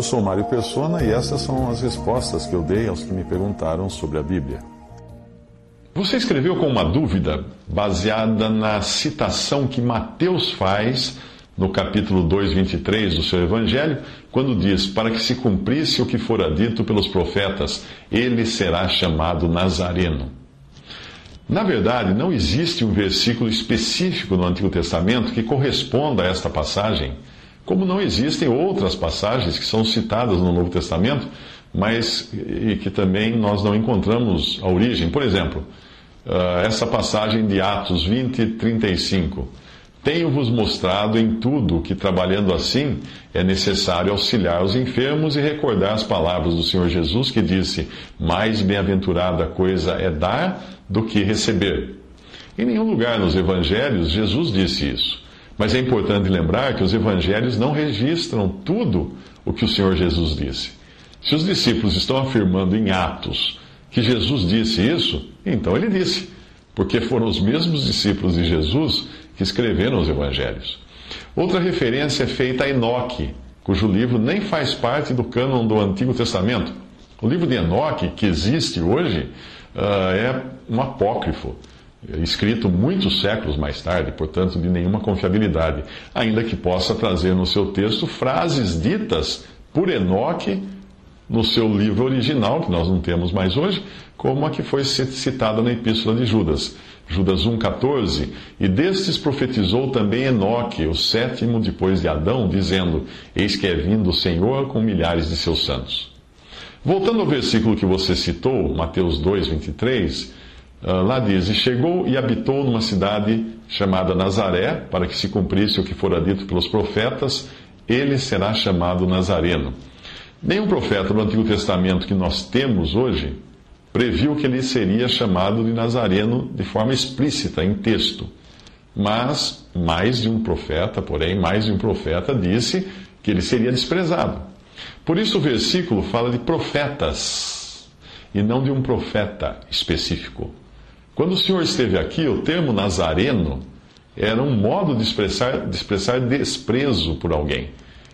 Eu sou Mário Persona e essas são as respostas que eu dei aos que me perguntaram sobre a Bíblia. Você escreveu com uma dúvida baseada na citação que Mateus faz no capítulo 2, 23 do seu Evangelho, quando diz: Para que se cumprisse o que fora dito pelos profetas, ele será chamado Nazareno. Na verdade, não existe um versículo específico no Antigo Testamento que corresponda a esta passagem, como não existem outras passagens que são citadas no Novo Testamento, mas e que também nós não encontramos a origem. Por exemplo, uh, essa passagem de Atos 20, 35. Tenho-vos mostrado em tudo que, trabalhando assim, é necessário auxiliar os enfermos e recordar as palavras do Senhor Jesus, que disse: Mais bem-aventurada coisa é dar do que receber. Em nenhum lugar nos evangelhos Jesus disse isso. Mas é importante lembrar que os evangelhos não registram tudo o que o Senhor Jesus disse. Se os discípulos estão afirmando em Atos que Jesus disse isso, então ele disse, porque foram os mesmos discípulos de Jesus que escreveram os evangelhos. Outra referência é feita a Enoque, cujo livro nem faz parte do cânon do Antigo Testamento. O livro de Enoque, que existe hoje, uh, é um apócrifo, escrito muitos séculos mais tarde, portanto, de nenhuma confiabilidade, ainda que possa trazer no seu texto frases ditas por Enoque no seu livro original, que nós não temos mais hoje, como a que foi citada na Epístola de Judas. Judas 1,14, e destes profetizou também Enoque, o sétimo depois de Adão, dizendo: Eis que é vindo o Senhor com milhares de seus santos. Voltando ao versículo que você citou, Mateus 2, 23, ah, lá diz: E chegou e habitou numa cidade chamada Nazaré, para que se cumprisse o que fora dito pelos profetas, ele será chamado Nazareno. Nenhum profeta do Antigo Testamento que nós temos hoje previu que ele seria chamado de Nazareno de forma explícita, em texto. Mas mais de um profeta, porém, mais de um profeta disse que ele seria desprezado. Por isso o versículo fala de profetas e não de um profeta específico. Quando o Senhor esteve aqui, o termo nazareno era um modo de expressar, de expressar desprezo por alguém.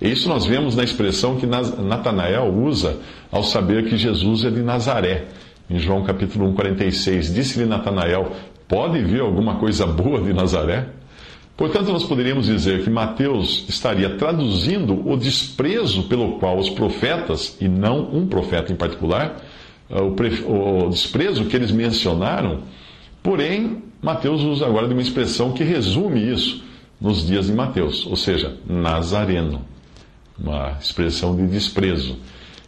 Isso nós vemos na expressão que Natanael usa ao saber que Jesus é de Nazaré. Em João capítulo 1, 46, disse-lhe Natanael: Pode vir alguma coisa boa de Nazaré? Portanto, nós poderíamos dizer que Mateus estaria traduzindo o desprezo pelo qual os profetas, e não um profeta em particular, eh, o, desprezo que eles mencionaram, porém, Mateus usa agora de uma expressão que resume isso nos dias de Mateus, ou seja, Nazareno, uma expressão de desprezo.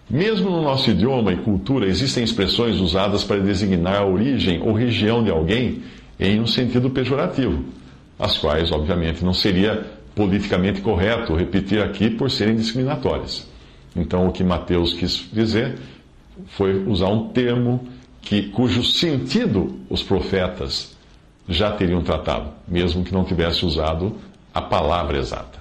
Mesmo no nosso idioma e cultura, existem expressões usadas para designar a origem ou região de alguém em um sentido pejorativo, as quais, obviamente, não seria politicamente correto repetir aqui por serem discriminatórias. Então, o que Mateus quis dizer foi usar um termo que, cujo sentido os profetas já teriam tratado, mesmo que não tivesse usado a palavra exata.